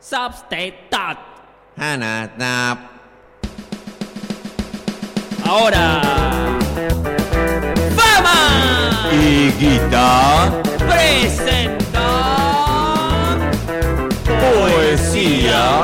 Substate Hanatap. Ahora. ¡Fama! Y guita. Presenta. Poesía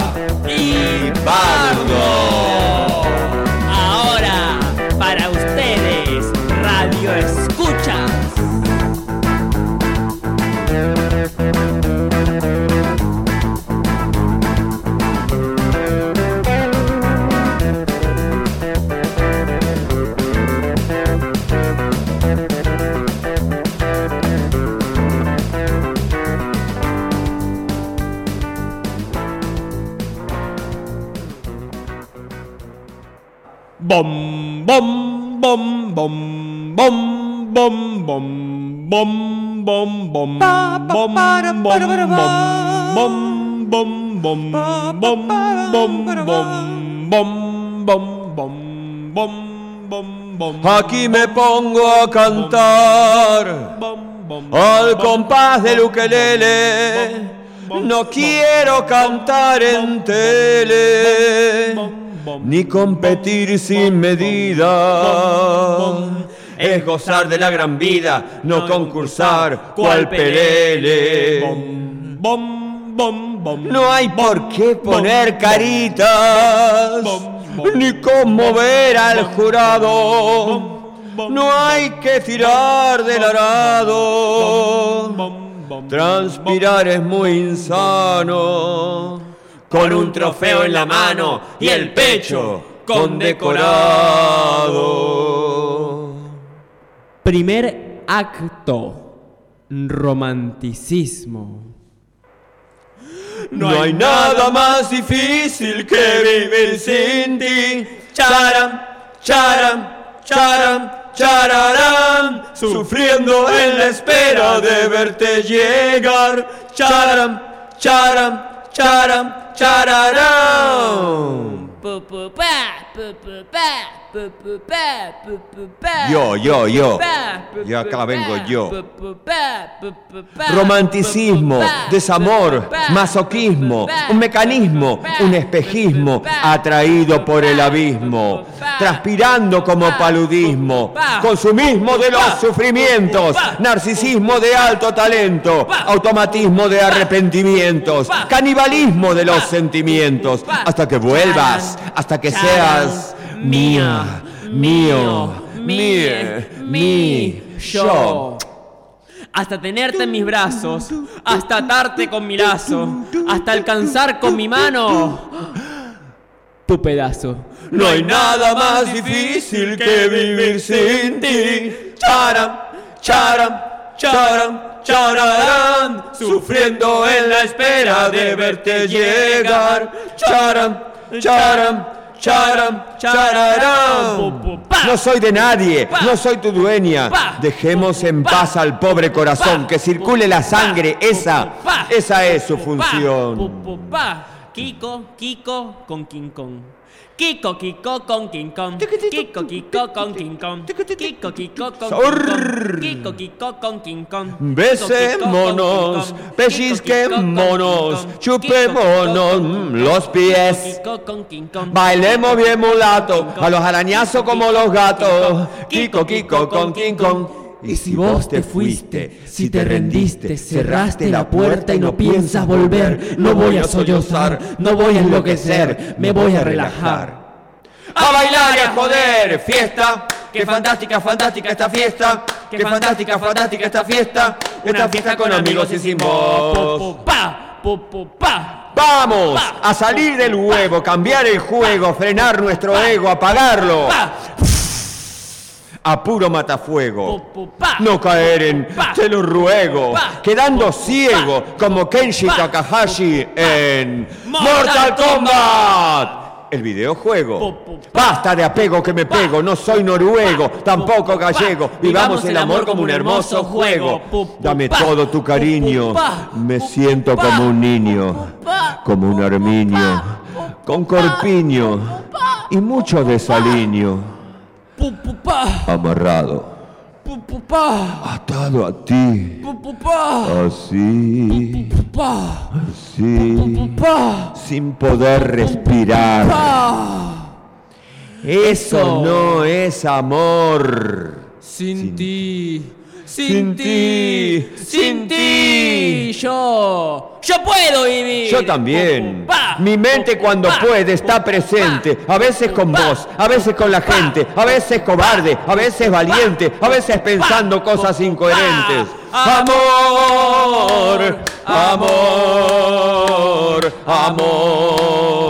bom, bom, bom, bom, bom, bom, bom, bom, bom, bom, bom, bom, bom, bom, bom, bom, bom, bom, bom. Aquí me pongo a cantar Bom, bom, al bom, compás del ukelele. No quiero cantar en tele ni competir sin medida. Es gozar de la gran vida, no concursar cual pelele. bom, bom, bom, bom. No hay por qué poner caritas ni conmover al jurado. No hay que tirar del arado. Transpirar es muy insano. Con un trofeo en la mano y el pecho condecorado. Primer acto. Romanticismo. No hay nada más difícil que vivir sin ti. Charam, charam, charam, chararam. Sufriendo en la espera de verte llegar. Charam, charam, charam, chararam. Yo, yo, yo. Y acá vengo yo. Romanticismo, desamor, masoquismo, un mecanismo, un espejismo atraído por el abismo, transpirando como paludismo, consumismo de los sufrimientos, narcisismo de alto talento, automatismo de arrepentimientos, canibalismo de los sentimientos, hasta que vuelvas, hasta que seas mía, mío, mía, mi, yo. Hasta tenerte en mis brazos, hasta atarte con mi lazo, hasta alcanzar con mi mano tu pedazo. No hay nada más difícil que vivir sin ti. Charam, charam, charam, chararam. Sufriendo en la espera de verte llegar. Charam, charam, charam, chararam. No soy de nadie, no soy tu dueña. Dejemos en paz al pobre corazón, que circule la sangre. Esa, esa es su función. Kiko, Kiko con King Kong. Kiko, Kiko con King Kong. Kiko, Kiko con King Kong. Kiko, Kiko con King Kong. Kiko, Kiko con King Kong. Besémonos, pellizquémonos, chupémonos los pies. Bailemos bien mulato, a los arañazos como los gatos. Kiko, Kiko con King Kong. Y si vos te fuiste, si te rendiste, cerraste la puerta y no piensas volver, no voy a sollozar, no voy a enloquecer, me voy a relajar. A bailar y a joder, fiesta. Qué fantástica, fantástica esta fiesta. Qué fantástica, fantástica esta fiesta. Esta fiesta con amigos y sin vos. Pa, pa. Vamos a salir del huevo, cambiar el juego, frenar nuestro ego, apagarlo. A puro matafuego. No caer en, te lo ruego, quedando ciego como Kenshi Takahashi en Mortal Kombat. El videojuego. Basta de apego que me pego, no soy noruego, tampoco gallego. Vivamos el amor como un hermoso juego. Dame todo tu cariño, me siento como un niño, como un armiño, con corpiño y mucho desaliño. Pu, pu, pa. Amarrado Papá. atado a ti, Papá. así, Papá. así, Papá. sin poder respirar. Eso no es amor. Sin, ti. Sin ti, sin ti. Yo. Yo puedo vivir. Yo también. Mi mente cuando puede está presente, a veces con vos, a veces con la gente, a veces cobarde, a veces valiente, a veces pensando cosas incoherentes. Amor, amor, amor.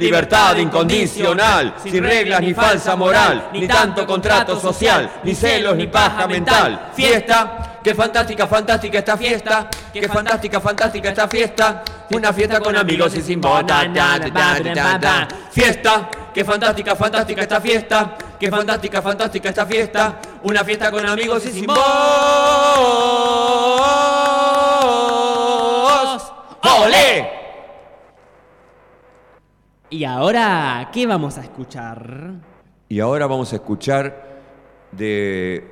Libertad incondicional, sin reglas ni falsa moral, ni tanto contrato social, ni celos ni paja mental. Fiesta, qué fantástica, fantástica esta fiesta, qué fantástica, fantástica esta fiesta. Una fiesta con amigos y sin voz. Ta, ta, ta, ta, ta, ta. Fiesta, qué fantástica, fantástica esta fiesta, qué fantástica, fantástica esta fiesta. Una fiesta con amigos y sin voz. ¡Ole! Y ahora, ¿qué vamos a escuchar? Y ahora vamos a escuchar de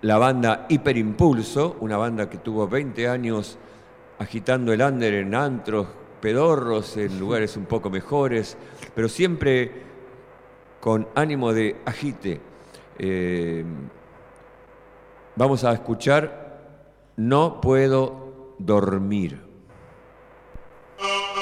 la banda Hiperimpulso, una banda que tuvo 20 años agitando el under en antros, pedorros, en lugares un poco mejores, pero siempre con ánimo de agite. Eh, vamos a escuchar No puedo dormir.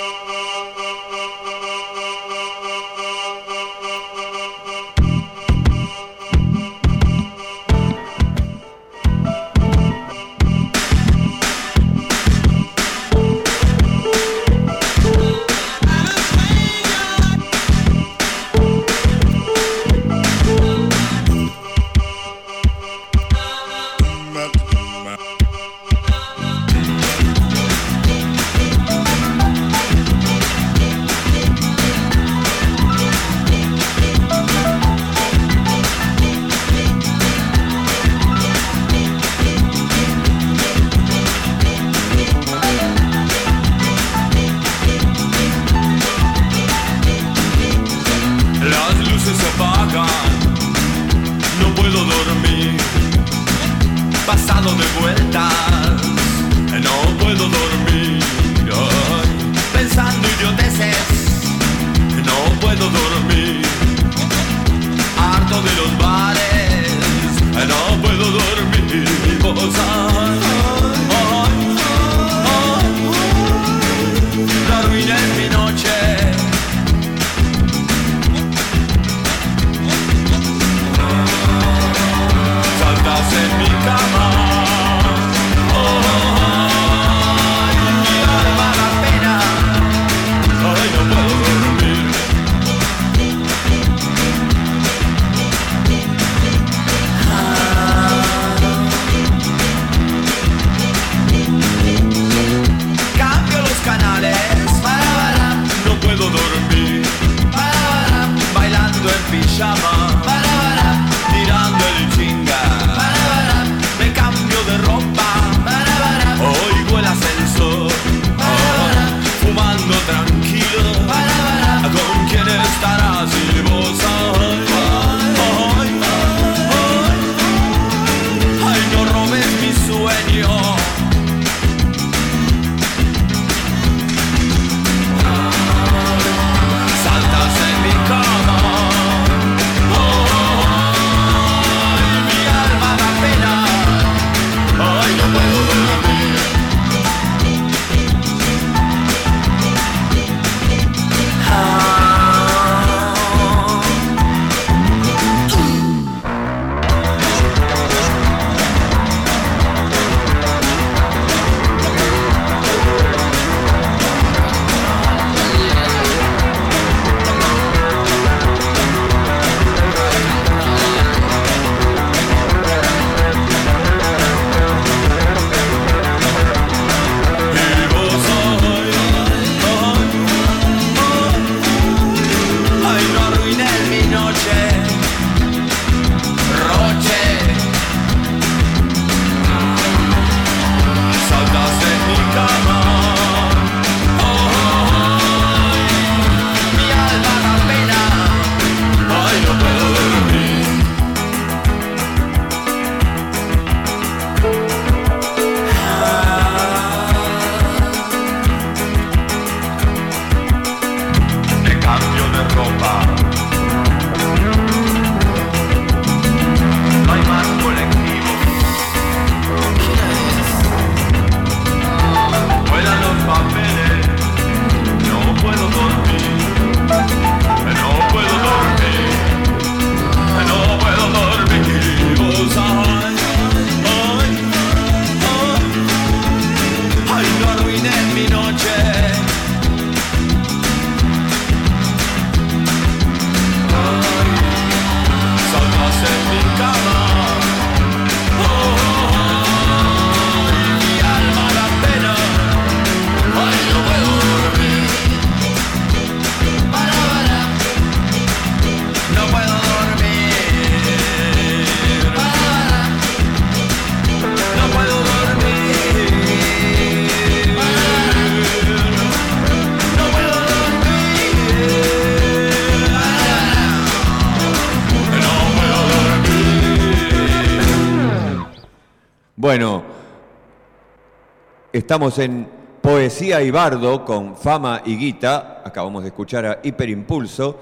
estamos en Poesía y Bardo con Fama y Guita. Acabamos de escuchar a Hiperimpulso.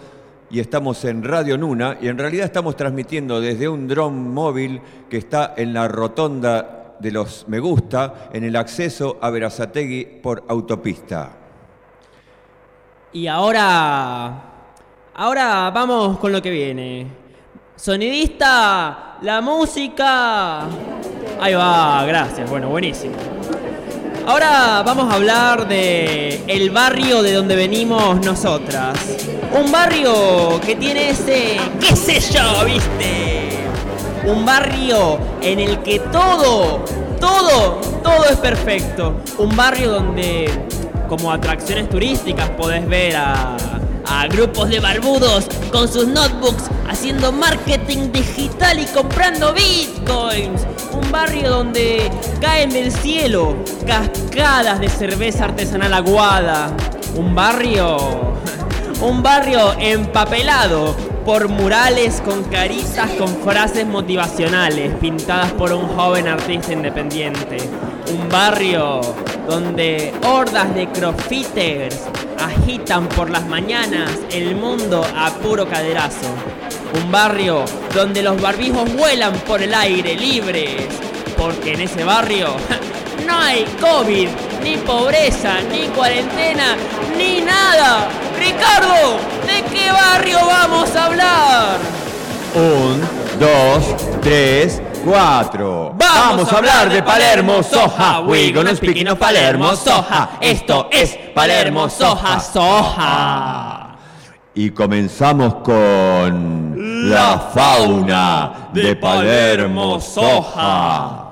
Y estamos en Radio Nuna. Y en realidad estamos transmitiendo desde un dron móvil que está en la rotonda de los Me Gusta, en el acceso a Verazategui por autopista. Y ahora. Ahora vamos con lo que viene. Sonidista, la música. Ahí va, gracias. Bueno, buenísimo. Ahora vamos a hablar de el barrio de donde venimos nosotras. Un barrio que tiene ese, qué sé yo, ¿viste? Un barrio en el que todo, todo, todo es perfecto. Un barrio donde como atracciones turísticas podés ver a, a grupos de barbudos con sus notebooks haciendo marketing digital y comprando bitcoins. Un barrio donde caen del cielo cascadas de cerveza artesanal aguada. Un barrio... Un barrio empapelado por murales con caritas con frases motivacionales pintadas por un joven artista independiente. Un barrio donde hordas de crossfitters agitan por las mañanas el mundo a puro caderazo. Un barrio donde los barbijos vuelan por el aire libres. Porque en ese barrio no hay COVID, ni pobreza, ni cuarentena, ni nada. Ricardo, ¿de qué barrio vamos a hablar? Un, dos, tres, cuatro. Vamos a hablar de Palermo, Soja. We gonna speaking of Palermo, Soja. Esto es Palermo, Soja, Soja. Y comenzamos con la fauna de Palermo Soja.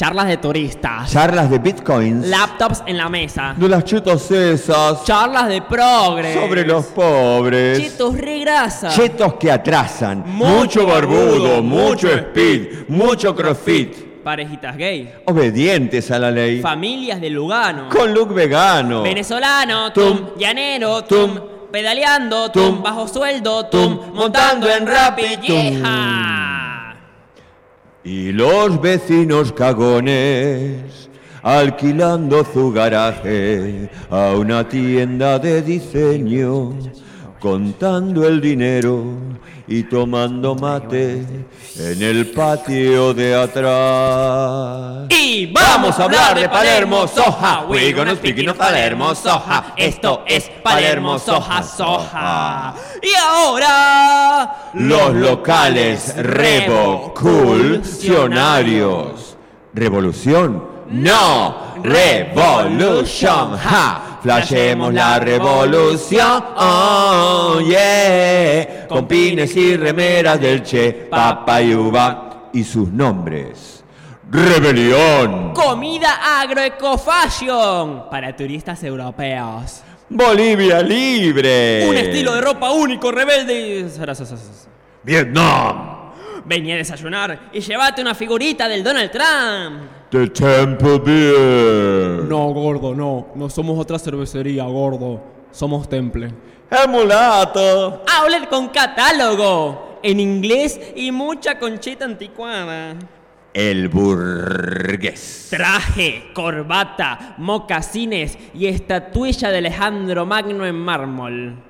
Charlas de turistas. Charlas de bitcoins. Laptops en la mesa. De las chetos esas. Charlas de progres. Sobre los pobres. Chetos regrasa. Chetos que atrasan. Mucho Mucho barbudo, mucho speed, mucho crossfit. Parejitas gay. Obedientes a la ley. Familias de Lugano. Con look vegano. Venezolano, tum, Tum. llanero, tum, Tum. pedaleando, tum, Tum. bajo sueldo, tum, montando en Tum. Y los vecinos cagones alquilando su garaje a una tienda de diseño, contando el dinero y tomando mate en el patio de atrás. Y vamos a hablar de Palermo Soja. We gonna speaking of Palermo Soja. Esto es Palermo Soja Soja. Y ahora Los locales revolucionarios. ¿Revolución? No, revolution. Ja. Flashemos la revolución. Oh, yeah. Con pines y remeras del Che, Papa y Uva y sus nombres. Rebelión. Comida agroecofashion para turistas europeos. Bolivia libre. Un estilo de ropa único, rebelde. y- Vietnam. Vení a desayunar y llévate una figurita del Donald Trump. The Temple Beer. No, gordo, no. No somos otra cervecería, gordo. Somos Temple. Emulato. Outlet con catálogo. En inglés y mucha conchita anticuada. El burgués. Traje, corbata, mocasines y estatuilla de Alejandro Magno en mármol.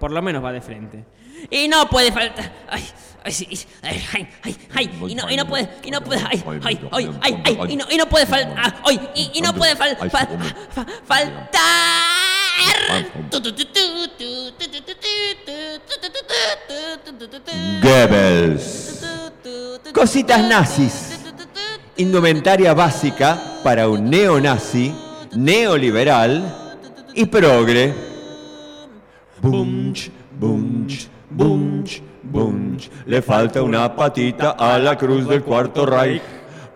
Por lo menos va de frente. Y no puede faltar. Ay, ay, sí, ay, ay, ay, y no, y no puede, y no puede, ay, ay, ay, ay, ay, y no, y no puede faltar, ay, y, y no puede fal- fal- fa- faltar. Goebbels. Cositas nazis. Indumentaria básica para un neonazi, neoliberal y progre. Bunch, bunch, bunch, bunch. Le falta una patita a la cruz del cuarto Reich.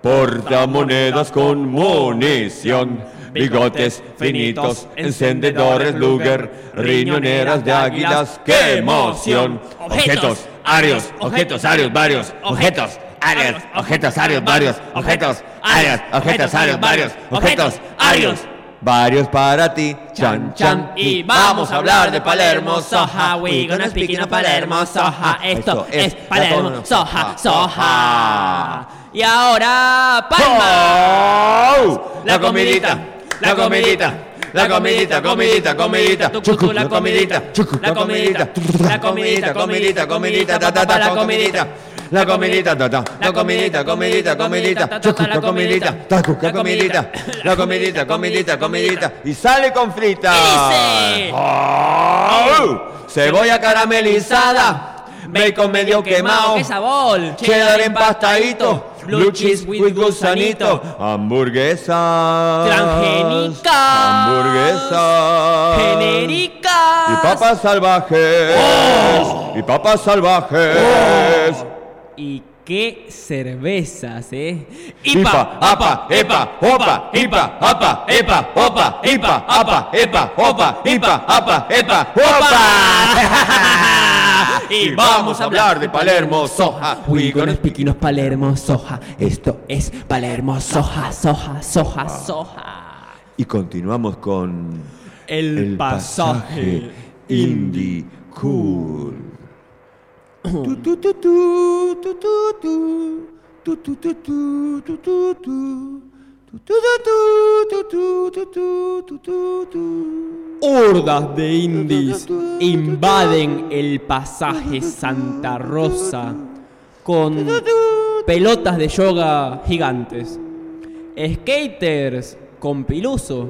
Porta monedas con munición. Bigotes finitos, encendedores Luger, riñoneras de águilas, ¡qué emoción! Objetos, arios, objetos, arios, varios, objetos, arios, objetos, arios, varios, objetos, arios, objetos, arios, varios, objetos, arios. Varios para ti, chan, chan. Y vamos a hablar de Palermo, Soja. We gonna speak in Palermo, Soja. Esto es Palermo, Soja, Soja. Y ahora, palmas. ¡Oh! La comidita, la comidita, la comidita, comidita, comidita, chucu, la comidita, chucu, la comidita, la comidita, comidita, comidita, ta ta ta, la comidita. La comidita, ta ta, la comidita, comidita, comidita, chucu, la comidita, tacu, la comidita, la comidita, comidita, comidita, y sale con? ¡Oh! Cebolla caramelizada, bacon medio quemado, ¡Qué sabor! cheddar empastadito, blue cheese with gusanito, hamburguesas, Transgénicas. hamburguesas, Genéricas. y papas salvajes, y papas salvajes. Y qué cervezas, ¿eh? Ipa, apa, epa, opa, ipa, apa, epa, opa, ipa, apa, epa, opa, ipa, apa, epa, opa. Y vamos a hablar de Palermo, soja. Speak in Palermo, soja. Esto es Palermo, soja, soja, soja, soja. Y continuamos con El, pasaje indie cool. Hordas de indies invaden el pasaje Santa Rosa con pelotas de yoga gigantes, skaters con piluso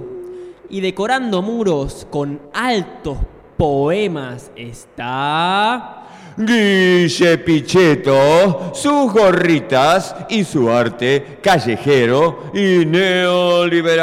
y decorando muros con altos poemas está... Guille Pichetto, sus gorritas y su arte callejero y neoliberal.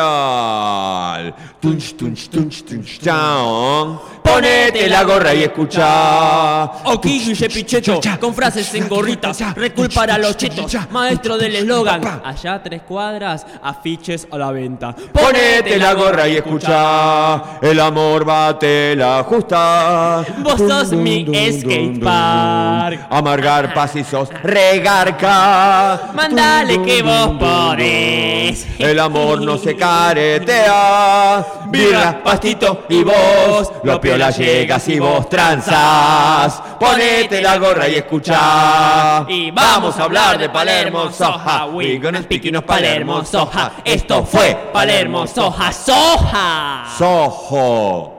Tunch, tunch, tunch, tunch, chao. Ponete la gorra y escucha. Aquí Guille Pichetto, con frases en gorritas, recul para los chetos, maestro del eslogan. Allá tres cuadras, afiches a la venta. Ponete la gorra y escucha. El amor bate la justa. Vos sos mi skatepark. Amargar paz y sos regarca. Mandale que vos podés. El amor no se caretea. Birra, pastito y vos. Lo piola llegas y vos tranzas. Ponete la gorra y escucha. Y vamos a hablar de Palermo, soja. We gonna speak in Palermo, soja. Esto fue Palermo, soja, soja. Sojo.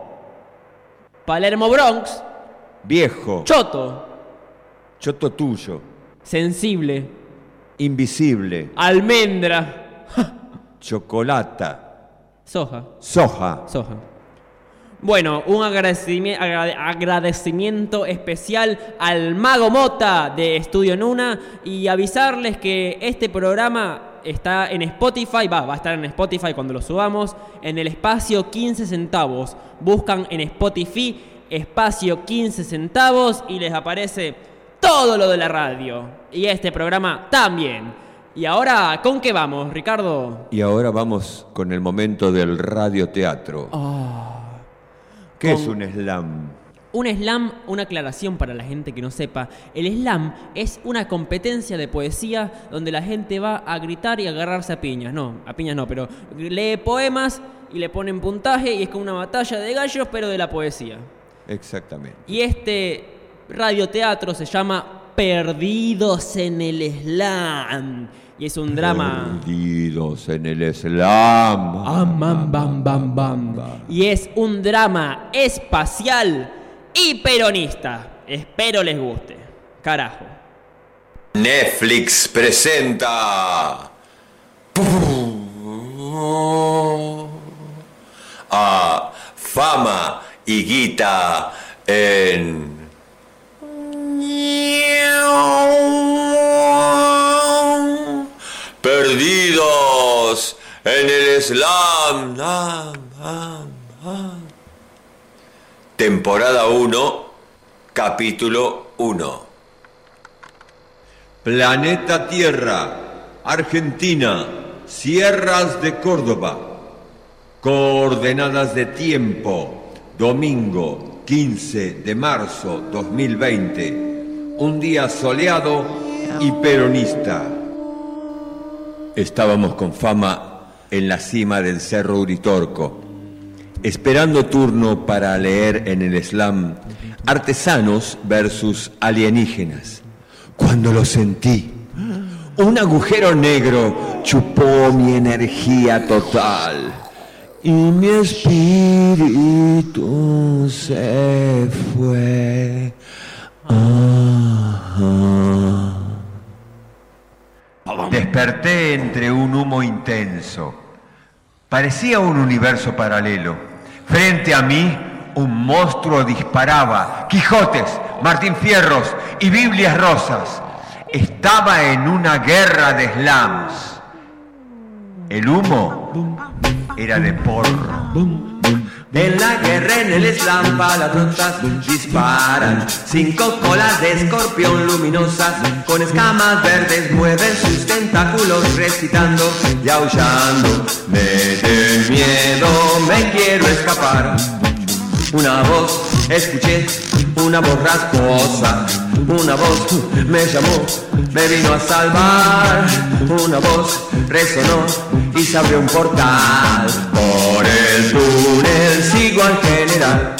Palermo Bronx, Viejo. choto, Choto tuyo. sensible, Invisible. almendra, Chocolata. soja, Soja. soja. Bueno, un agradecimiento, agradecimiento especial al Mago Mota de Estudio Nuna y avisarles que este programa está en Spotify, va, va a estar en Spotify cuando lo subamos, en el espacio 15 centavos. Buscan en Spotify espacio 15 centavos y les aparece todo lo de la radio. Y este programa también. Y ahora, ¿con qué vamos, Ricardo? Y ahora vamos con el momento del radioteatro. ¿Qué es un slam? Un slam, una aclaración para la gente que no sepa, el slam es una competencia de poesía donde la gente va a gritar y agarrarse a piñas. No, a piñas no, pero lee poemas y le ponen puntaje y es como una batalla de gallos, pero de la poesía. Exactamente. Y este radioteatro se llama Perdidos en el Slam. Y es un drama... Perdidos en el slam. Am, bam, bam, bam, bam. Y es un drama espacial y peronista. Espero les guste. Carajo. Netflix presenta a Fama y Guita en Perdidos en el slam. Ah, ah, ah. Temporada 1, capítulo 1. Planeta Tierra, Argentina, Sierras de Córdoba. Coordenadas de tiempo, domingo 15 de marzo 2020. Un día soleado y peronista. Estábamos con fama en la cima del Cerro Uritorco, esperando turno para leer en el slam Artesanos versus alienígenas. Cuando lo sentí, Un agujero negro chupó mi energía total y mi espíritu se fue. Desperté entre un humo intenso. Parecía un universo paralelo. Frente a mí, un monstruo disparaba. Quijotes, Martín Fierros y Biblias rosas. Estaba en una guerra de slams. El humo era de porro. En la guerra en el slam palatrotas disparan. Cinco colas de escorpión luminosas Con escamas verdes mueven sus tentáculos Recitando y aullando. Me miedo, me quiero escapar. Una voz, escuché, una voz rasposa. Una voz me llamó, me vino a salvar. Una voz resonó y se abrió un portal. Por el túnel sigo al general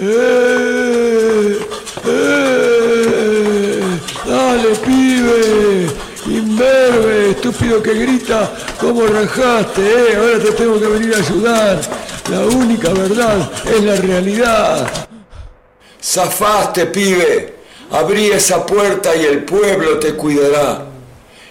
¡Eh! ¡Eh! ¡Dale, pibe! ¡Imberbe! Estúpido que grita, ¿cómo rajaste, eh? Ahora te tengo que venir a ayudar. La única verdad es la realidad. Zafaste, pibe. Abrí esa puerta y el pueblo te cuidará.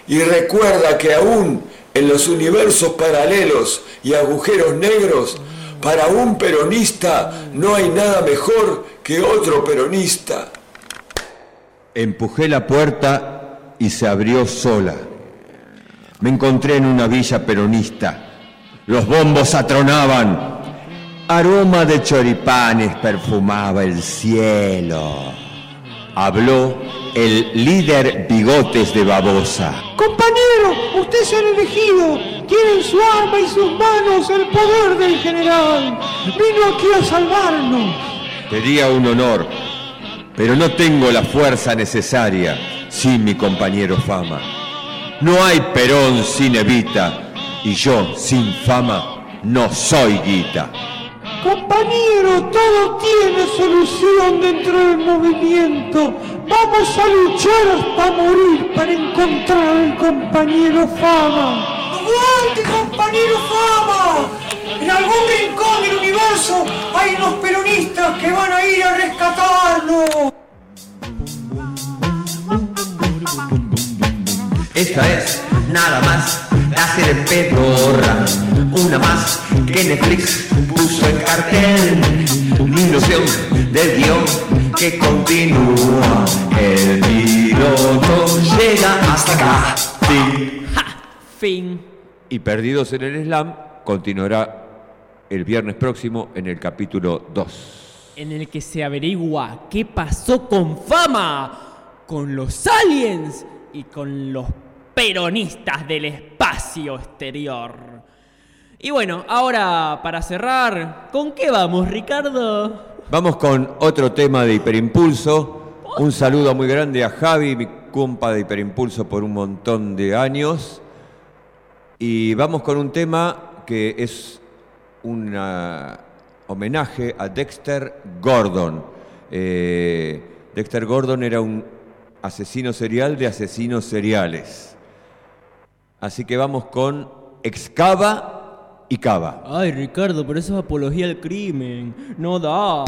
Y recuerda que aún en los universos paralelos y agujeros negros, para un peronista no hay nada mejor que otro peronista. Empujé la puerta y se abrió sola. Me encontré en una villa peronista. Los bombos atronaban. Aroma de choripanes perfumaba el cielo. Habló el líder Bigotes de Babosa. Compañero, usted se ha elegido. Tiene en su arma y sus manos el poder del general. Vino aquí a salvarnos. Sería un honor, pero no tengo la fuerza necesaria sin mi compañero Fama. No hay Perón sin Evita y yo sin fama no soy guita. Compañero, todo tiene solución dentro del movimiento. Vamos a luchar hasta morir para encontrar al compañero Fama. ¡Aguante, compañero Fama! En algún rincón del universo hay unos peronistas que van a ir a rescatarlo. Esta es nada más la serie pedorra, una más que Netflix puso en cartel, una ilusión del guion que continúa, el piloto llega hasta acá. Fin. Fin. Y Perdidos en el Slam continuará el viernes próximo en el capítulo 2. En el que se averigua qué pasó con fama, con los aliens y con los peronistas del espacio exterior. Y bueno, ahora para cerrar, ¿con qué vamos, Ricardo? Vamos con otro tema de Hiperimpulso. Un saludo muy grande a Javi, mi compa de Hiperimpulso por un montón de años. Y vamos con un tema que es un homenaje a Dexter Gordon. Eh, Dexter Gordon era un asesino serial de asesinos seriales. Así que vamos con Excava y Cava. Ay, Ricardo, pero eso es apología al crimen. No da.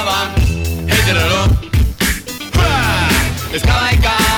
estaban. Hey, It's not like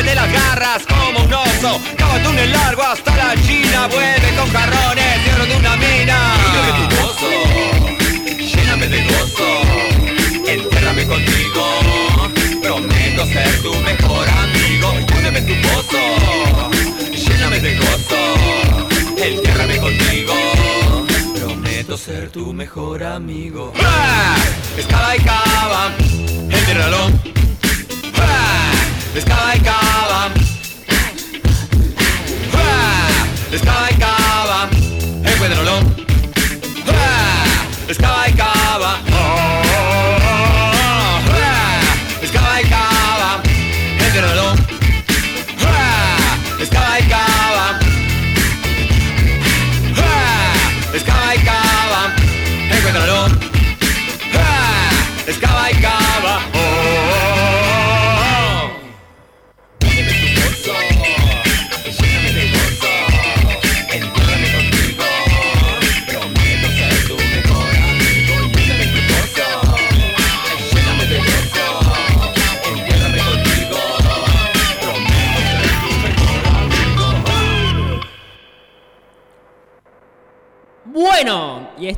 rómpete las garras como un oso. Cava túnel largo hasta la China, vuelve con jarrones de oro de una mina. Lléname tu pozo, lléname de gozo, entiérrame contigo. Prometo ser tu mejor amigo. En tu pozo, lléname de gozo, entiérrame contigo. Prometo ser tu mejor amigo. ¡Ah! Y cava, entiérralo. ¡Ah! Excava y cava. ¡Ah! Excava y cava, encuéntralo. ¡Ah!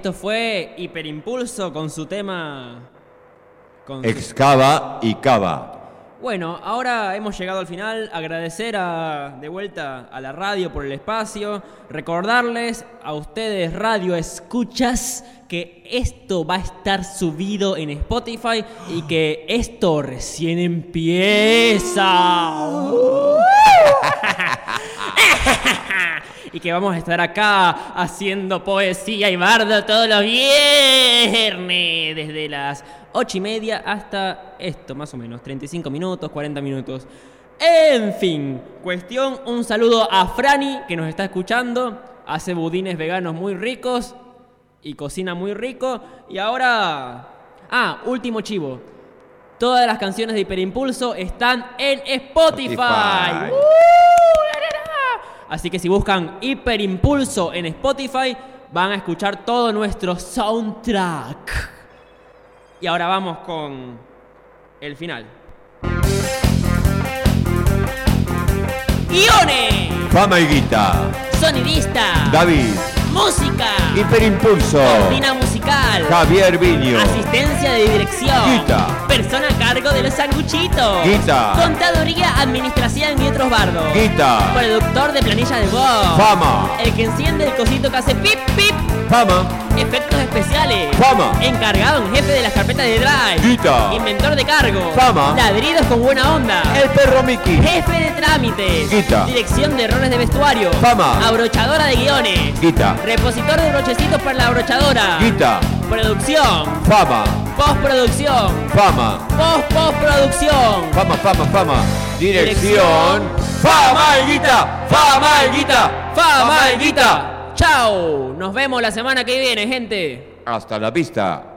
Esto fue Hiperimpulso con su tema. Con su- Excava y cava. Bueno, ahora hemos llegado al final. Agradecer a- de vuelta a la radio por el espacio. Recordarles a ustedes, radio escuchas, que esto va a estar subido en Spotify y que esto recién empieza. y que vamos a estar acá haciendo poesía y bardo todos los viernes, desde las 8 y media hasta esto, más o menos, 35 minutos, 40 minutos. En fin, cuestión, un saludo a Franny que nos está escuchando, hace budines veganos muy ricos y cocina muy rico. Y ahora... Ah, último chivo. Todas las canciones de Hiperimpulso están en Spotify. Spotify. ¡Uh! Así que si buscan Hiperimpulso en Spotify, van a escuchar todo nuestro soundtrack. Y ahora vamos con el final. Guiones, Fama y guita. sonidista, David. Música, Hiperimpulso. cortina musical, Javier Viño. asistencia de dirección, Guita. persona a cargo de los sanguchitos, Guita. contaduría, administración y otros bardos, Guita. productor de planilla de voz, Fama. el que enciende el cosito que hace pip pip, Fama. efectos especiales, Fama. encargado en jefe de las carpetas de drive, Guita. inventor de cargo, Fama. ladridos con buena onda, El perro Mickey. jefe de trámites, Guita. dirección de errores de vestuario, Fama. abrochadora de guiones, Guita. repositor de brochecitos para la abrochadora, Guita. producción, Fama. postproducción, Fama. post postproducción. Fama, fama, fama. Dirección. Dirección. Fama y guita. Fama y guita. Fama y guita. Chao. Nos vemos la semana que viene, gente. Hasta la vista.